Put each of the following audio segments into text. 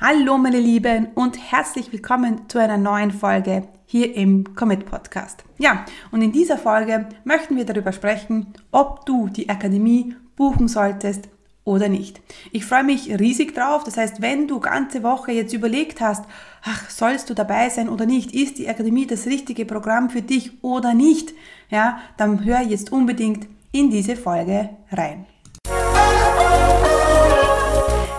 Hallo meine Lieben und herzlich willkommen zu einer neuen Folge hier im Commit Podcast. Ja, und in dieser Folge möchten wir darüber sprechen, ob du die Akademie buchen solltest oder nicht. Ich freue mich riesig drauf. Das heißt, wenn du ganze Woche jetzt überlegt hast, ach, sollst du dabei sein oder nicht? Ist die Akademie das richtige Programm für dich oder nicht? Ja, dann hör jetzt unbedingt in diese Folge rein.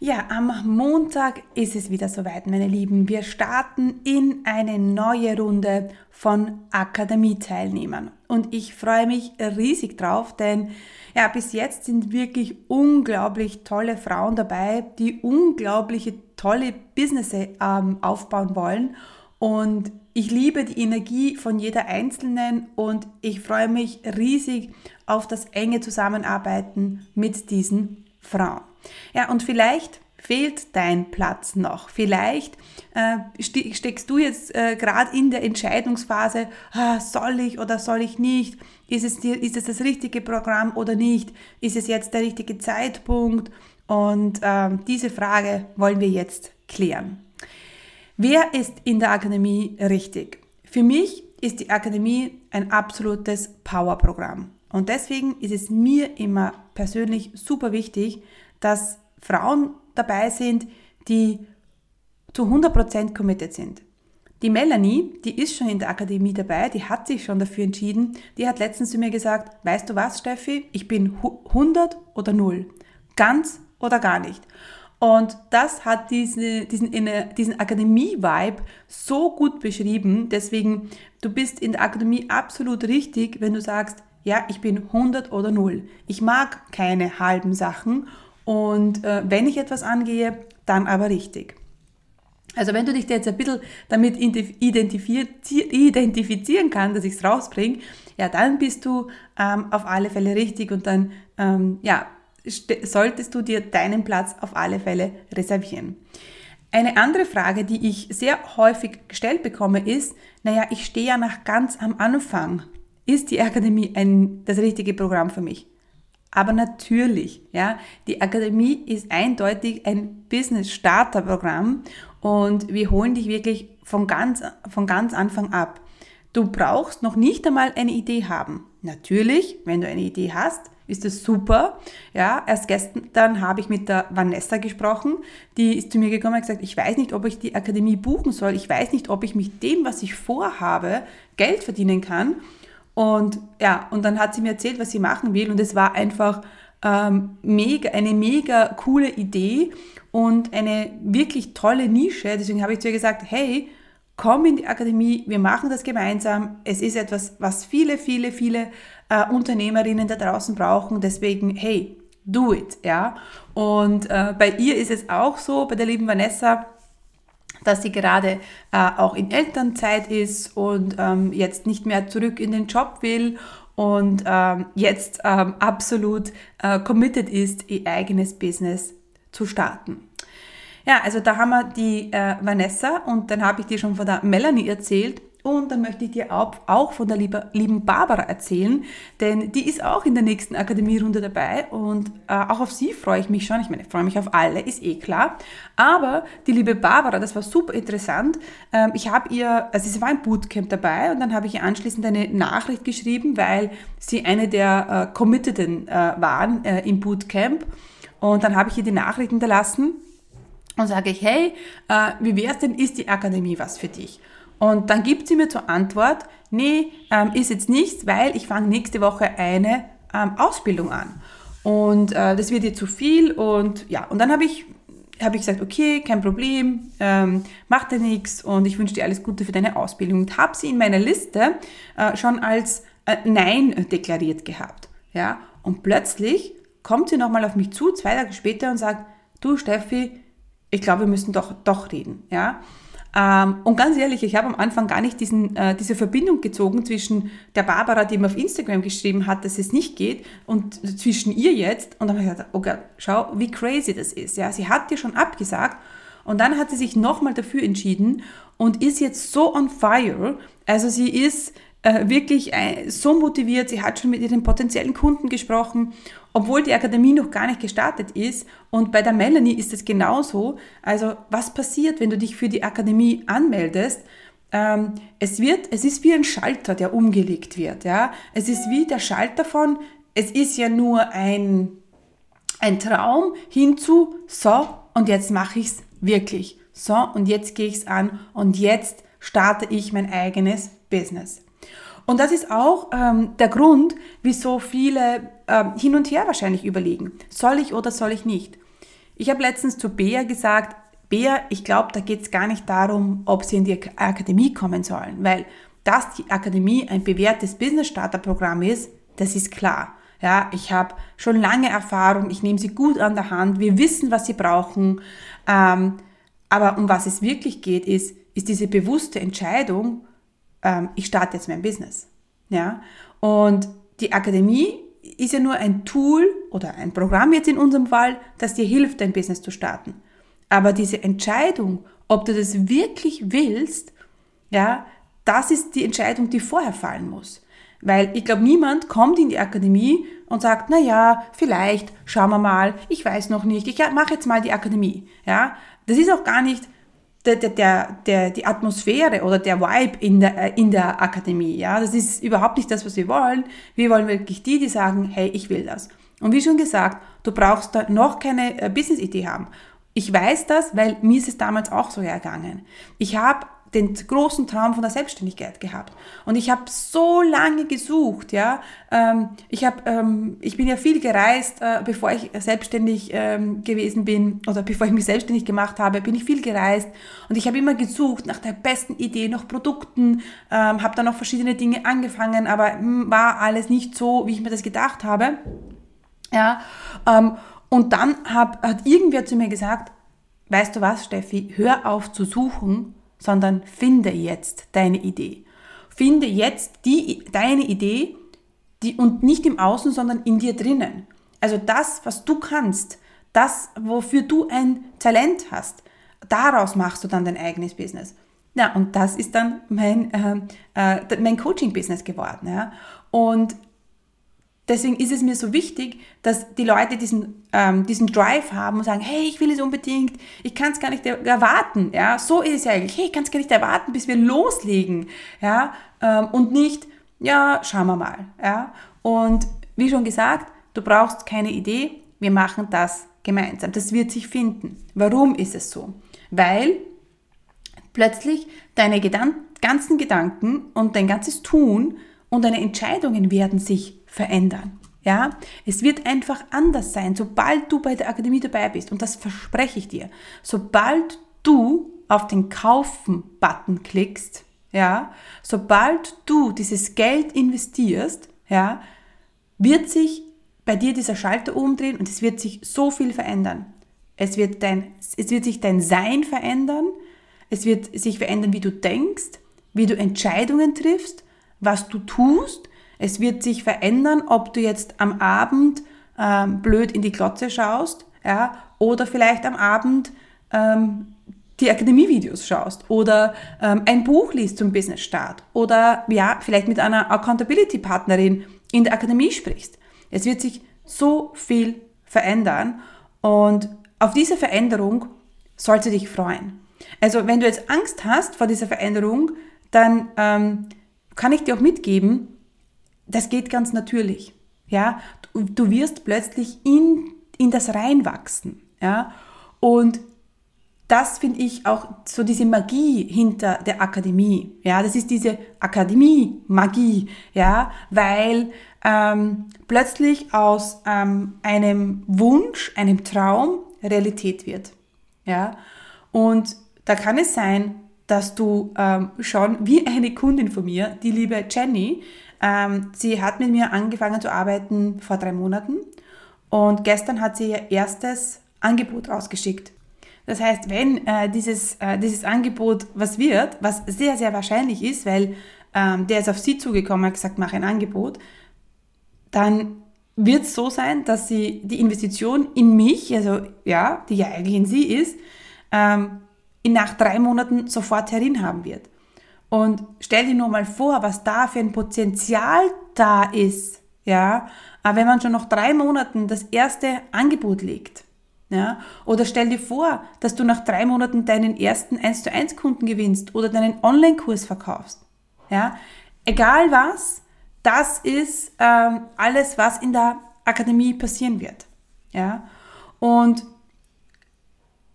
Ja, am Montag ist es wieder soweit, meine Lieben. Wir starten in eine neue Runde von Akademie-Teilnehmern. Und ich freue mich riesig drauf, denn ja, bis jetzt sind wirklich unglaublich tolle Frauen dabei, die unglaubliche tolle Business ähm, aufbauen wollen. Und ich liebe die Energie von jeder Einzelnen und ich freue mich riesig auf das enge Zusammenarbeiten mit diesen Frauen. Ja, und vielleicht fehlt dein Platz noch. Vielleicht äh, steckst du jetzt äh, gerade in der Entscheidungsphase, ah, soll ich oder soll ich nicht? Ist es, dir, ist es das richtige Programm oder nicht? Ist es jetzt der richtige Zeitpunkt? Und äh, diese Frage wollen wir jetzt klären. Wer ist in der Akademie richtig? Für mich ist die Akademie ein absolutes Powerprogramm. Und deswegen ist es mir immer persönlich super wichtig, dass Frauen dabei sind, die zu 100% committed sind. Die Melanie, die ist schon in der Akademie dabei, die hat sich schon dafür entschieden. Die hat letztens zu mir gesagt, weißt du was, Steffi, ich bin 100 oder 0. Ganz oder gar nicht. Und das hat diese, diesen, diesen Akademie-Vibe so gut beschrieben. Deswegen, du bist in der Akademie absolut richtig, wenn du sagst, ja, ich bin 100 oder 0. Ich mag keine halben Sachen und äh, wenn ich etwas angehe, dann aber richtig. Also wenn du dich jetzt ein bisschen damit identifizieren kannst, dass ich es rausbringe, ja, dann bist du ähm, auf alle Fälle richtig und dann ähm, ja, solltest du dir deinen Platz auf alle Fälle reservieren. Eine andere Frage, die ich sehr häufig gestellt bekomme, ist, naja, ich stehe ja nach ganz am Anfang. Ist die Akademie ein, das richtige Programm für mich? Aber natürlich, ja, die Akademie ist eindeutig ein Business-Starter-Programm und wir holen dich wirklich von ganz, von ganz Anfang ab. Du brauchst noch nicht einmal eine Idee haben. Natürlich, wenn du eine Idee hast, ist das super. Ja, erst gestern habe ich mit der Vanessa gesprochen. Die ist zu mir gekommen und gesagt, ich weiß nicht, ob ich die Akademie buchen soll. Ich weiß nicht, ob ich mit dem, was ich vorhabe, Geld verdienen kann. Und ja, und dann hat sie mir erzählt, was sie machen will. Und es war einfach ähm, mega, eine mega coole Idee und eine wirklich tolle Nische. Deswegen habe ich zu ihr gesagt, hey, komm in die Akademie, wir machen das gemeinsam. Es ist etwas, was viele, viele, viele äh, Unternehmerinnen da draußen brauchen. Deswegen, hey, do it, ja. Und äh, bei ihr ist es auch so, bei der lieben Vanessa, dass sie gerade äh, auch in Elternzeit ist und ähm, jetzt nicht mehr zurück in den Job will und ähm, jetzt ähm, absolut äh, committed ist, ihr eigenes Business zu starten. Ja, also da haben wir die äh, Vanessa und dann habe ich dir schon von der Melanie erzählt und dann möchte ich dir auch, von der liebe, lieben Barbara erzählen, denn die ist auch in der nächsten Akademierunde dabei und äh, auch auf sie freue ich mich schon. Ich meine, ich freue mich auf alle, ist eh klar. Aber die liebe Barbara, das war super interessant. Ähm, ich habe ihr, also sie war im Bootcamp dabei und dann habe ich ihr anschließend eine Nachricht geschrieben, weil sie eine der äh, Committeden äh, waren äh, im Bootcamp. Und dann habe ich ihr die Nachricht hinterlassen und sage ich, hey, wie wär's denn, ist die Akademie was für dich? Und dann gibt sie mir zur Antwort, nee, ähm, ist jetzt nichts, weil ich fange nächste Woche eine ähm, Ausbildung an. Und äh, das wird ihr zu viel. Und ja, und dann habe ich, hab ich gesagt, okay, kein Problem, ähm, mach dir nichts und ich wünsche dir alles Gute für deine Ausbildung. Und habe sie in meiner Liste äh, schon als äh, Nein deklariert gehabt. Ja, und plötzlich kommt sie nochmal auf mich zu, zwei Tage später, und sagt, du Steffi, ich glaube, wir müssen doch, doch reden, ja. Ähm, und ganz ehrlich, ich habe am Anfang gar nicht diesen, äh, diese Verbindung gezogen zwischen der Barbara, die mir auf Instagram geschrieben hat, dass es nicht geht, und zwischen ihr jetzt. Und dann habe ich gedacht, oh Gott, schau, wie crazy das ist. Ja, sie hat dir schon abgesagt und dann hat sie sich nochmal dafür entschieden und ist jetzt so on fire. Also sie ist äh, wirklich äh, so motiviert. Sie hat schon mit ihren potenziellen Kunden gesprochen, obwohl die Akademie noch gar nicht gestartet ist. Und bei der Melanie ist es genauso. Also was passiert, wenn du dich für die Akademie anmeldest? Ähm, es wird, es ist wie ein Schalter, der umgelegt wird. Ja, es ist wie der Schalter von. Es ist ja nur ein ein Traum hinzu. So und jetzt mache ich es wirklich. So und jetzt gehe ich es an und jetzt starte ich mein eigenes Business. Und das ist auch ähm, der Grund, wieso viele ähm, hin und her wahrscheinlich überlegen, soll ich oder soll ich nicht. Ich habe letztens zu Bea gesagt, Bea, ich glaube, da geht es gar nicht darum, ob sie in die Akademie kommen sollen, weil dass die Akademie ein bewährtes Business-Starter-Programm ist, das ist klar. Ja, ich habe schon lange Erfahrung, ich nehme sie gut an der Hand, wir wissen, was sie brauchen. Ähm, aber um was es wirklich geht, ist, ist diese bewusste Entscheidung, ähm, ich starte jetzt mein Business. Ja? Und die Akademie ist ja nur ein Tool oder ein Programm jetzt in unserem Fall, das dir hilft, dein Business zu starten. Aber diese Entscheidung, ob du das wirklich willst, ja, das ist die Entscheidung, die vorher fallen muss. Weil ich glaube, niemand kommt in die Akademie und sagt, na ja, vielleicht, schauen wir mal, ich weiß noch nicht, ich mache jetzt mal die Akademie. Ja, das ist auch gar nicht der, der, der, die Atmosphäre oder der Vibe in der, äh, in der Akademie. Ja, das ist überhaupt nicht das, was wir wollen. Wir wollen wirklich die, die sagen, hey, ich will das. Und wie schon gesagt, du brauchst da noch keine äh, Business-Idee haben. Ich weiß das, weil mir ist es damals auch so ergangen. Ich habe den großen Traum von der Selbstständigkeit gehabt. Und ich habe so lange gesucht, ja. Ähm, ich, hab, ähm, ich bin ja viel gereist, äh, bevor ich selbstständig ähm, gewesen bin oder bevor ich mich selbstständig gemacht habe, bin ich viel gereist und ich habe immer gesucht nach der besten Idee, nach Produkten, ähm, habe dann noch verschiedene Dinge angefangen, aber mh, hm, war alles nicht so, wie ich mir das gedacht habe. Ja, ähm, und dann hab, hat irgendwer zu mir gesagt, weißt du was, Steffi, hör auf zu suchen sondern finde jetzt deine Idee. Finde jetzt die, deine Idee die, und nicht im Außen, sondern in dir drinnen. Also das, was du kannst, das, wofür du ein Talent hast, daraus machst du dann dein eigenes Business. Ja, und das ist dann mein, äh, äh, mein Coaching-Business geworden. Ja. Und Deswegen ist es mir so wichtig, dass die Leute diesen, ähm, diesen Drive haben und sagen, hey, ich will es unbedingt, ich kann es gar nicht erwarten. Ja, so ist es ja eigentlich. Hey, ich kann es gar nicht erwarten, bis wir loslegen. Ja, ähm, und nicht, ja, schauen wir mal. Ja, und wie schon gesagt, du brauchst keine Idee, wir machen das gemeinsam. Das wird sich finden. Warum ist es so? Weil plötzlich deine Gedan ganzen Gedanken und dein ganzes Tun und deine Entscheidungen werden sich verändern. Ja, es wird einfach anders sein, sobald du bei der Akademie dabei bist. Und das verspreche ich dir. Sobald du auf den Kaufen-Button klickst, ja, sobald du dieses Geld investierst, ja, wird sich bei dir dieser Schalter umdrehen und es wird sich so viel verändern. Es wird, dein, es wird sich dein Sein verändern, es wird sich verändern, wie du denkst, wie du Entscheidungen triffst, was du tust, es wird sich verändern, ob du jetzt am Abend ähm, blöd in die Glotze schaust, ja, oder vielleicht am Abend ähm, die Akademie-Videos schaust oder ähm, ein Buch liest zum Business-Start oder ja, vielleicht mit einer Accountability-Partnerin in der Akademie sprichst. Es wird sich so viel verändern und auf diese Veränderung sollst du dich freuen. Also wenn du jetzt Angst hast vor dieser Veränderung, dann ähm, kann ich dir auch mitgeben, das geht ganz natürlich. Ja, du, du wirst plötzlich in, in das reinwachsen. Ja, und das finde ich auch so diese Magie hinter der Akademie. Ja, das ist diese Akademie-Magie. Ja, weil ähm, plötzlich aus ähm, einem Wunsch, einem Traum Realität wird. Ja, und da kann es sein, dass du ähm, schon wie eine Kundin von mir, die liebe Jenny, ähm, sie hat mit mir angefangen zu arbeiten vor drei Monaten und gestern hat sie ihr erstes Angebot rausgeschickt. Das heißt, wenn äh, dieses, äh, dieses Angebot was wird, was sehr, sehr wahrscheinlich ist, weil ähm, der ist auf Sie zugekommen, hat gesagt, mach ein Angebot, dann wird es so sein, dass Sie die Investition in mich, also ja, die ja eigentlich in Sie ist, ähm, nach drei Monaten sofort herin haben wird. Und stell dir nur mal vor, was da für ein Potenzial da ist, ja, wenn man schon nach drei Monaten das erste Angebot legt, ja, oder stell dir vor, dass du nach drei Monaten deinen ersten 1 zu 1 Kunden gewinnst oder deinen Online-Kurs verkaufst, ja, egal was, das ist ähm, alles, was in der Akademie passieren wird, ja, und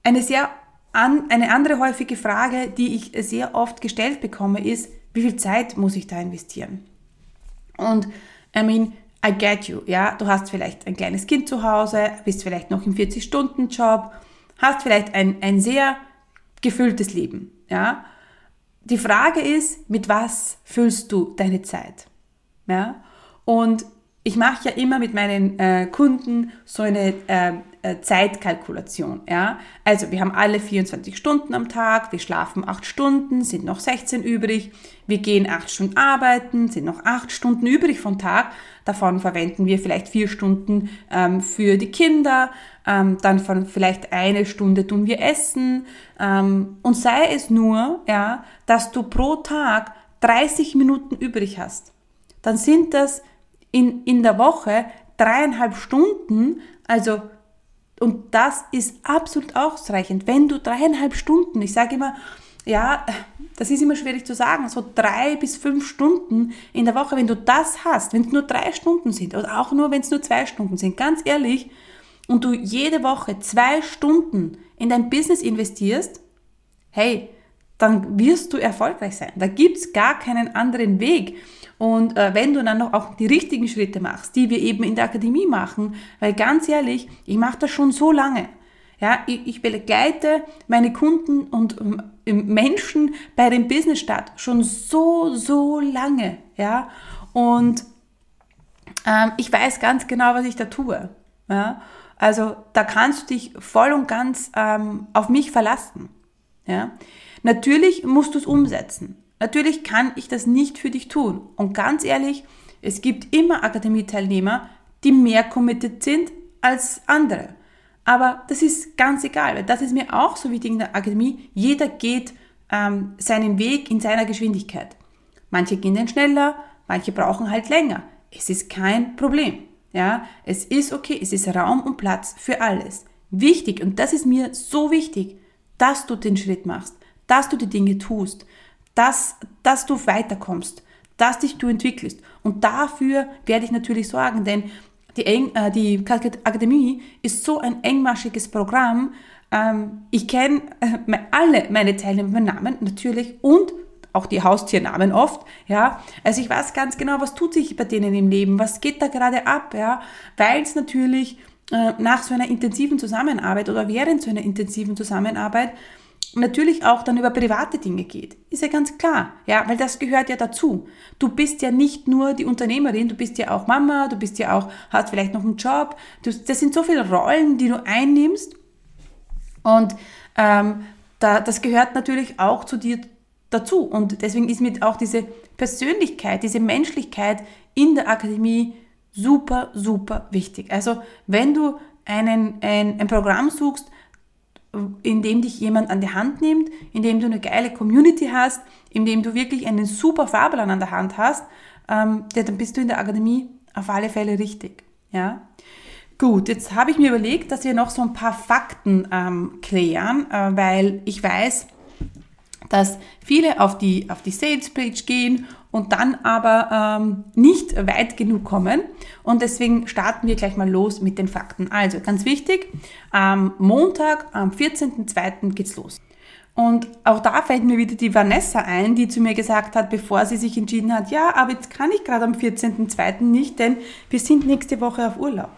eine sehr an, eine andere häufige Frage, die ich sehr oft gestellt bekomme, ist, wie viel Zeit muss ich da investieren? Und I mean, I get you, ja, du hast vielleicht ein kleines Kind zu Hause, bist vielleicht noch im 40-Stunden-Job, hast vielleicht ein, ein sehr gefülltes Leben, ja. Die Frage ist, mit was füllst du deine Zeit? Ja? Und ich mache ja immer mit meinen äh, Kunden so eine äh, Zeitkalkulation. Ja? Also wir haben alle 24 Stunden am Tag, wir schlafen 8 Stunden, sind noch 16 übrig, wir gehen 8 Stunden arbeiten, sind noch 8 Stunden übrig vom Tag, davon verwenden wir vielleicht 4 Stunden ähm, für die Kinder, ähm, dann von vielleicht eine Stunde tun wir essen ähm, und sei es nur, ja, dass du pro Tag 30 Minuten übrig hast, dann sind das in, in der Woche dreieinhalb Stunden, also und das ist absolut ausreichend. Wenn du dreieinhalb Stunden, ich sage immer, ja, das ist immer schwierig zu sagen, so drei bis fünf Stunden in der Woche, wenn du das hast, wenn es nur drei Stunden sind oder auch nur, wenn es nur zwei Stunden sind, ganz ehrlich, und du jede Woche zwei Stunden in dein Business investierst, hey, dann wirst du erfolgreich sein. Da gibt es gar keinen anderen Weg. Und äh, wenn du dann noch auch die richtigen Schritte machst, die wir eben in der Akademie machen, weil ganz ehrlich, ich mache das schon so lange. Ja, ich, ich begleite meine Kunden und ähm, Menschen bei dem Business Start schon so, so lange. Ja, und ähm, ich weiß ganz genau, was ich da tue. Ja, also da kannst du dich voll und ganz ähm, auf mich verlassen. Ja, natürlich musst du es umsetzen. Natürlich kann ich das nicht für dich tun. Und ganz ehrlich, es gibt immer Akademieteilnehmer, die mehr committed sind als andere. Aber das ist ganz egal, weil das ist mir auch so wichtig in der Akademie. Jeder geht ähm, seinen Weg in seiner Geschwindigkeit. Manche gehen dann schneller, manche brauchen halt länger. Es ist kein Problem. Ja, es ist okay, es ist Raum und Platz für alles. Wichtig, und das ist mir so wichtig, dass du den Schritt machst, dass du die Dinge tust, dass, dass du weiterkommst, dass dich du entwickelst. Und dafür werde ich natürlich sorgen, denn die, Eng, äh, die Akademie ist so ein engmaschiges Programm. Ähm, ich kenne äh, alle meine Teilnehmer Namen natürlich und auch die Haustiernamen oft, ja. Also ich weiß ganz genau, was tut sich bei denen im Leben, was geht da gerade ab, ja, weil es natürlich äh, nach so einer intensiven Zusammenarbeit oder während so einer intensiven Zusammenarbeit natürlich auch dann über private Dinge geht. Ist ja ganz klar, ja, weil das gehört ja dazu. Du bist ja nicht nur die Unternehmerin, du bist ja auch Mama, du bist ja auch, hast vielleicht noch einen Job. Das sind so viele Rollen, die du einnimmst. Und ähm, da, das gehört natürlich auch zu dir dazu. Und deswegen ist mir auch diese Persönlichkeit, diese Menschlichkeit in der Akademie super, super wichtig. Also wenn du einen, ein, ein Programm suchst, in dem dich jemand an die Hand nimmt, in dem du eine geile Community hast, in dem du wirklich einen super Fahrplan an der Hand hast, ähm, dann bist du in der Akademie auf alle Fälle richtig. Ja? Gut, jetzt habe ich mir überlegt, dass wir noch so ein paar Fakten ähm, klären, äh, weil ich weiß, dass viele auf die, auf die Sales Page gehen und dann aber ähm, nicht weit genug kommen. Und deswegen starten wir gleich mal los mit den Fakten. Also ganz wichtig, am Montag, am 14.02. geht's los. Und auch da fällt mir wieder die Vanessa ein, die zu mir gesagt hat, bevor sie sich entschieden hat, ja, aber jetzt kann ich gerade am 14.02. nicht, denn wir sind nächste Woche auf Urlaub.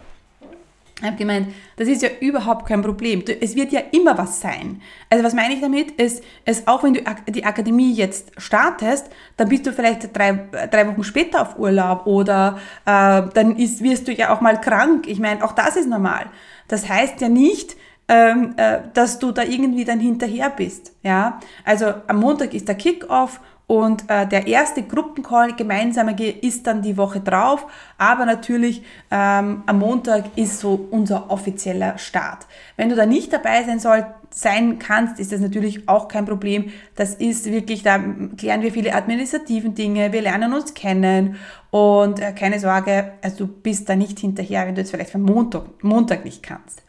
Ich habe gemeint, das ist ja überhaupt kein Problem. Es wird ja immer was sein. Also was meine ich damit? Ist, ist auch wenn du die Akademie jetzt startest, dann bist du vielleicht drei, drei Wochen später auf Urlaub oder äh, dann ist, wirst du ja auch mal krank. Ich meine, auch das ist normal. Das heißt ja nicht, ähm, äh, dass du da irgendwie dann hinterher bist. Ja, also am Montag ist der Kickoff und äh, der erste Gruppencall gemeinsame ist dann die Woche drauf, aber natürlich ähm, am Montag ist so unser offizieller Start. Wenn du da nicht dabei sein soll, sein kannst, ist das natürlich auch kein Problem. Das ist wirklich, da klären wir viele administrativen Dinge, wir lernen uns kennen und äh, keine Sorge, also du bist da nicht hinterher, wenn du jetzt vielleicht am Montag, Montag nicht kannst.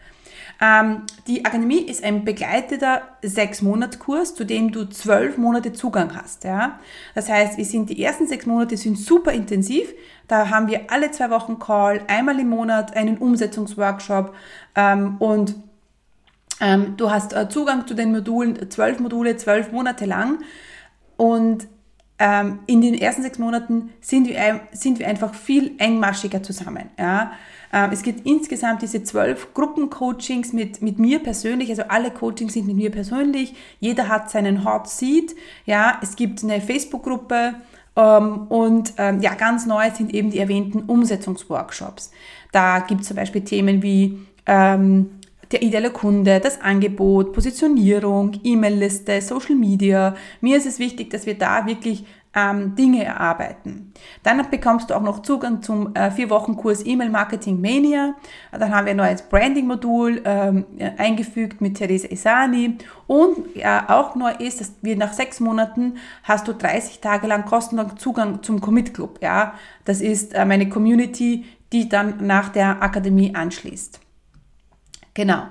Ähm, die Akademie ist ein begleiteter sechs monats kurs zu dem du zwölf Monate Zugang hast. Ja? Das heißt, wir sind die ersten sechs Monate sind super intensiv. Da haben wir alle zwei Wochen Call, einmal im Monat einen Umsetzungsworkshop ähm, und ähm, du hast äh, Zugang zu den Modulen, zwölf Module, zwölf Monate lang. Und in den ersten sechs Monaten sind wir, sind wir einfach viel engmaschiger zusammen. Ja? Ähm, es gibt insgesamt diese zwölf Gruppencoachings mit, mit mir persönlich, also alle Coachings sind mit mir persönlich. Jeder hat seinen Hot Seat. Ja? Es gibt eine Facebook-Gruppe. Ähm, und ähm, ja, ganz neu sind eben die erwähnten Umsetzungsworkshops. Da gibt es zum Beispiel Themen wie ähm, der ideale Kunde, das Angebot, Positionierung, E-Mail-Liste, Social Media. Mir ist es wichtig, dass wir da wirklich ähm, Dinge erarbeiten. Dann bekommst du auch noch Zugang zum äh, vier Wochen Kurs E-Mail Marketing Mania. Dann haben wir ein neues Branding-Modul ähm, eingefügt mit Theresa Isani. Und äh, auch neu ist, dass wir nach sechs Monaten hast du 30 Tage lang kostenlos Zugang zum Commit Club. Ja, das ist äh, meine Community, die dann nach der Akademie anschließt. Genau.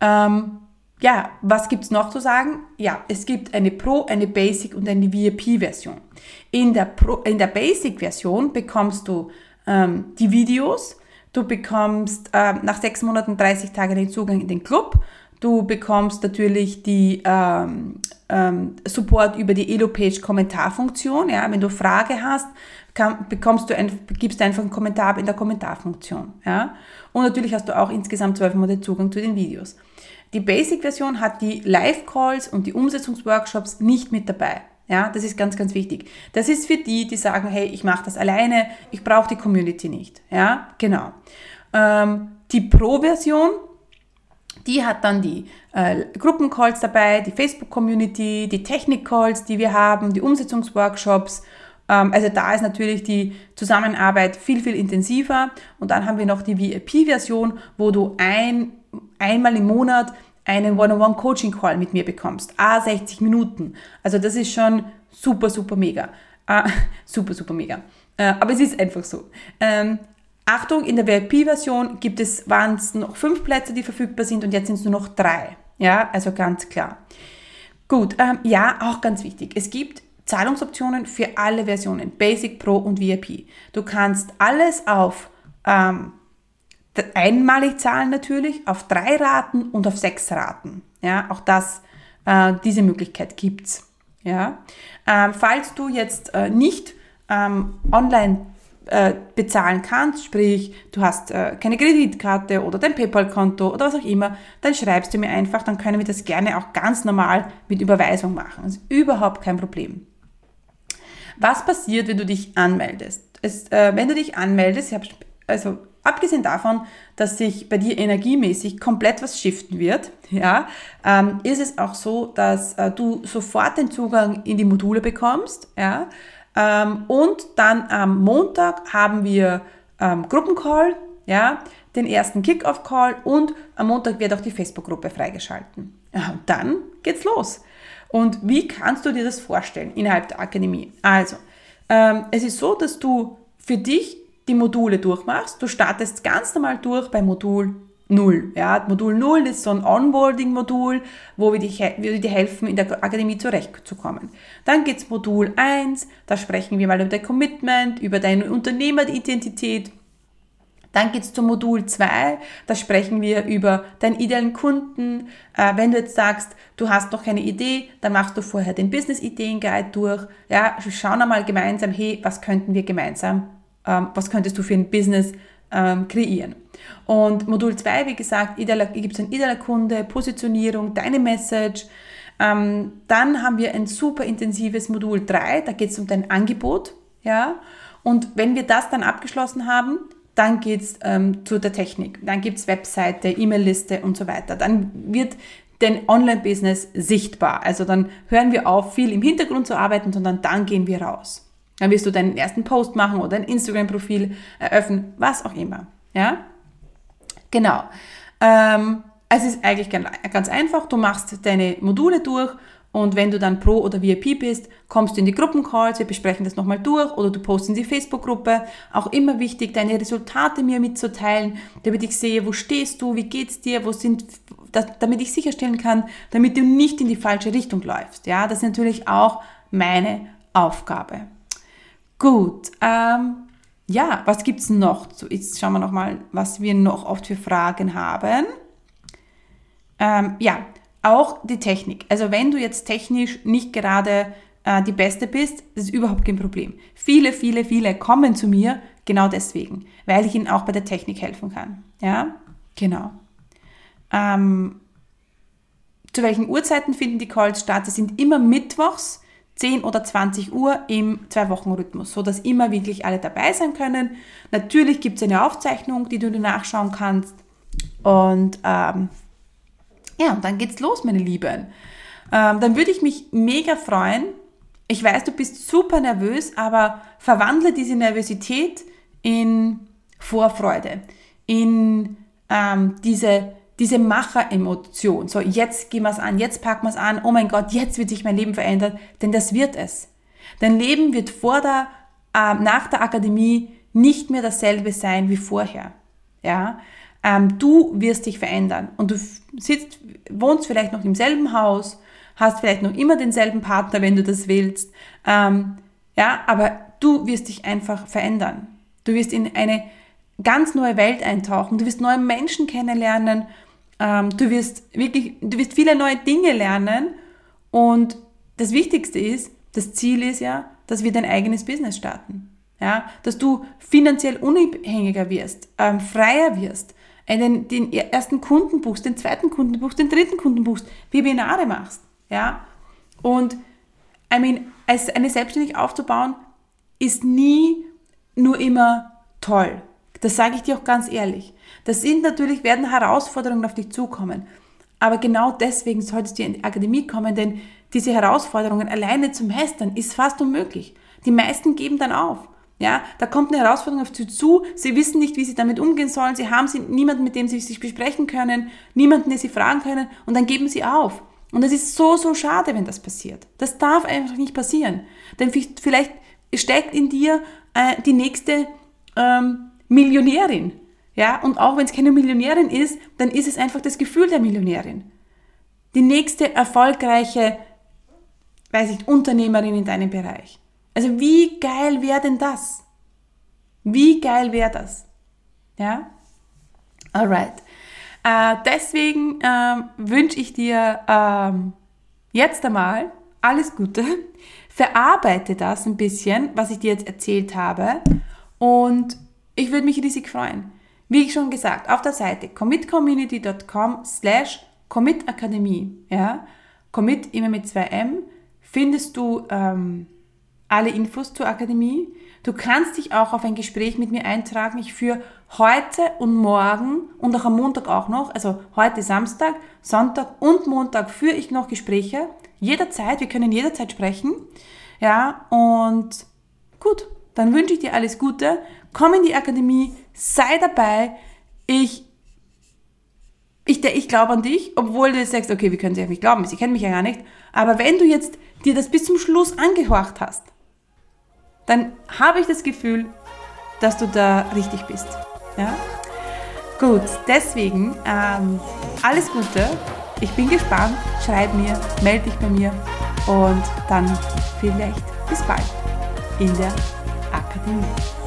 Ähm, ja, was gibt's noch zu sagen? Ja, es gibt eine Pro, eine Basic und eine VIP-Version. In der, in der Basic-Version bekommst du ähm, die Videos, du bekommst ähm, nach sechs Monaten 30 Tage den Zugang in den Club, du bekommst natürlich die ähm, ähm, Support über die Elo-Page Kommentarfunktion. Ja, wenn du Frage hast, kann, bekommst du ein, gibst du einfach einen Kommentar in der Kommentarfunktion. Ja? Und natürlich hast du auch insgesamt zwölf Monate Zugang zu den Videos. Die Basic-Version hat die Live-Calls und die Umsetzungsworkshops nicht mit dabei. Ja, das ist ganz, ganz wichtig. Das ist für die, die sagen, hey, ich mache das alleine, ich brauche die Community nicht. Ja, genau. Ähm, die Pro-Version, die hat dann die äh, Gruppencalls dabei, die Facebook-Community, die Technik-Calls, die wir haben, die Umsetzungsworkshops ähm, also da ist natürlich die Zusammenarbeit viel, viel intensiver. Und dann haben wir noch die VIP-Version, wo du ein, einmal im Monat einen One-on-One-Coaching-Call mit mir bekommst. A, 60 Minuten. Also das ist schon super, super mega. Äh, super, super mega. Äh, aber es ist einfach so. Ähm, Achtung, in der VIP-Version gibt es, waren es noch fünf Plätze, die verfügbar sind und jetzt sind es nur noch drei. Ja, also ganz klar. Gut, ähm, ja, auch ganz wichtig. Es gibt Zahlungsoptionen für alle Versionen, Basic, Pro und VIP. Du kannst alles auf ähm, einmalig zahlen natürlich, auf drei Raten und auf sechs Raten. Ja, auch das, äh, diese Möglichkeit gibt's. Ja, ähm, falls du jetzt äh, nicht ähm, online äh, bezahlen kannst, sprich du hast äh, keine Kreditkarte oder dein PayPal-Konto oder was auch immer, dann schreibst du mir einfach, dann können wir das gerne auch ganz normal mit Überweisung machen. Das ist überhaupt kein Problem. Was passiert, wenn du dich anmeldest? Es, äh, wenn du dich anmeldest, also abgesehen davon, dass sich bei dir energiemäßig komplett was shiften wird, ja, ähm, ist es auch so, dass äh, du sofort den Zugang in die Module bekommst, ja, ähm, und dann am Montag haben wir ähm, Gruppencall, ja, den ersten Kick-Off-Call und am Montag wird auch die Facebook-Gruppe freigeschalten. Ja, und dann geht's los. Und wie kannst du dir das vorstellen innerhalb der Akademie? Also, ähm, es ist so, dass du für dich die Module durchmachst. Du startest ganz normal durch bei Modul 0. Ja, Modul 0 ist so ein Onboarding-Modul, wo wir, dir helfen, in der Akademie zurechtzukommen. Dann geht's Modul 1, da sprechen wir mal über dein Commitment, über deine Unternehmeridentität, dann geht's zum Modul 2, da sprechen wir über deinen idealen Kunden. Äh, wenn du jetzt sagst, du hast noch keine Idee, dann machst du vorher den Business-Ideen-Guide durch. Ja, wir schauen einmal gemeinsam, hey, was könnten wir gemeinsam, ähm, was könntest du für ein Business ähm, kreieren. Und Modul 2, wie gesagt, gibt es ein idealer Kunde, Positionierung, deine Message. Ähm, dann haben wir ein super intensives Modul 3, da geht es um dein Angebot. Ja? Und wenn wir das dann abgeschlossen haben, dann geht's ähm, zu der Technik, dann gibt's Webseite, E-Mail-Liste und so weiter. Dann wird dein Online-Business sichtbar. Also dann hören wir auf, viel im Hintergrund zu arbeiten, sondern dann gehen wir raus. Dann wirst du deinen ersten Post machen oder ein Instagram-Profil eröffnen, was auch immer. Ja? Genau. Ähm, es ist eigentlich ganz einfach. Du machst deine Module durch und wenn du dann Pro oder VIP bist, kommst du in die Gruppencalls, wir besprechen das nochmal durch oder du postest in die Facebook-Gruppe. Auch immer wichtig, deine Resultate mir mitzuteilen, damit ich sehe, wo stehst du, wie geht's dir, wo sind, damit ich sicherstellen kann, damit du nicht in die falsche Richtung läufst. Ja, das ist natürlich auch meine Aufgabe. Gut, ähm, ja, was gibt's noch? So, jetzt schauen wir nochmal, was wir noch oft für Fragen haben. Ähm, ja, auch die Technik. Also wenn du jetzt technisch nicht gerade äh, die Beste bist, das ist überhaupt kein Problem. Viele, viele, viele kommen zu mir genau deswegen, weil ich ihnen auch bei der Technik helfen kann. Ja, genau. Ähm, zu welchen Uhrzeiten finden die Calls statt? Das sind immer mittwochs, 10 oder 20 Uhr im Zwei-Wochen-Rhythmus, sodass immer wirklich alle dabei sein können. Natürlich gibt es eine Aufzeichnung, die du nachschauen kannst. Und ähm, ja, und dann geht's los, meine Lieben. Ähm, dann würde ich mich mega freuen. Ich weiß, du bist super nervös, aber verwandle diese Nervosität in Vorfreude, in ähm, diese, diese Macher-Emotion. So, jetzt gehen wir es an, jetzt packen wir es an, oh mein Gott, jetzt wird sich mein Leben verändern, denn das wird es. Dein Leben wird vor der, äh, nach der Akademie nicht mehr dasselbe sein wie vorher. Ja, ähm, du wirst dich verändern und du sitzt, wohnst vielleicht noch im selben Haus, hast vielleicht noch immer denselben Partner, wenn du das willst. Ähm, ja, aber du wirst dich einfach verändern. Du wirst in eine ganz neue Welt eintauchen. Du wirst neue Menschen kennenlernen. Ähm, du wirst wirklich, du wirst viele neue Dinge lernen. Und das Wichtigste ist, das Ziel ist ja, dass wir dein eigenes Business starten. Ja, dass du finanziell unabhängiger wirst, ähm, freier wirst, einen, den ersten Kunden buchst, den zweiten Kunden buchst, den dritten Kunden buchst, Webinare machst. Ja? Und I mean, eine Selbstständigkeit aufzubauen, ist nie nur immer toll. Das sage ich dir auch ganz ehrlich. Das sind natürlich, werden Herausforderungen auf dich zukommen. Aber genau deswegen solltest du in die Akademie kommen, denn diese Herausforderungen alleine zu meistern ist fast unmöglich. Die meisten geben dann auf. Ja, da kommt eine Herausforderung auf sie zu, sie wissen nicht, wie sie damit umgehen sollen, sie haben niemanden, mit dem sie sich besprechen können, niemanden, den sie fragen können und dann geben sie auf. Und das ist so, so schade, wenn das passiert. Das darf einfach nicht passieren. Denn vielleicht steckt in dir äh, die nächste ähm, Millionärin. Ja, und auch wenn es keine Millionärin ist, dann ist es einfach das Gefühl der Millionärin. Die nächste erfolgreiche, weiß ich, Unternehmerin in deinem Bereich. Also wie geil wäre denn das? Wie geil wäre das? Ja? Alright. Äh, deswegen ähm, wünsche ich dir ähm, jetzt einmal alles Gute. Verarbeite das ein bisschen, was ich dir jetzt erzählt habe. Und ich würde mich riesig freuen. Wie ich schon gesagt, auf der Seite commitcommunity.com slash commitakademie, ja, commit immer mit 2m, findest du ähm, alle Infos zur Akademie. Du kannst dich auch auf ein Gespräch mit mir eintragen. Ich führe heute und morgen und auch am Montag auch noch, also heute Samstag, Sonntag und Montag führe ich noch Gespräche. Jederzeit, wir können jederzeit sprechen. Ja, und gut, dann wünsche ich dir alles Gute. Komm in die Akademie, sei dabei. Ich ich, ich glaube an dich, obwohl du jetzt sagst, okay, wie können sie auf mich glauben? Sie kennen mich ja gar nicht. Aber wenn du jetzt dir das bis zum Schluss angehorcht hast, dann habe ich das Gefühl, dass du da richtig bist. Ja? Gut, deswegen ähm, alles Gute. Ich bin gespannt. Schreib mir, melde dich bei mir und dann vielleicht bis bald in der Akademie.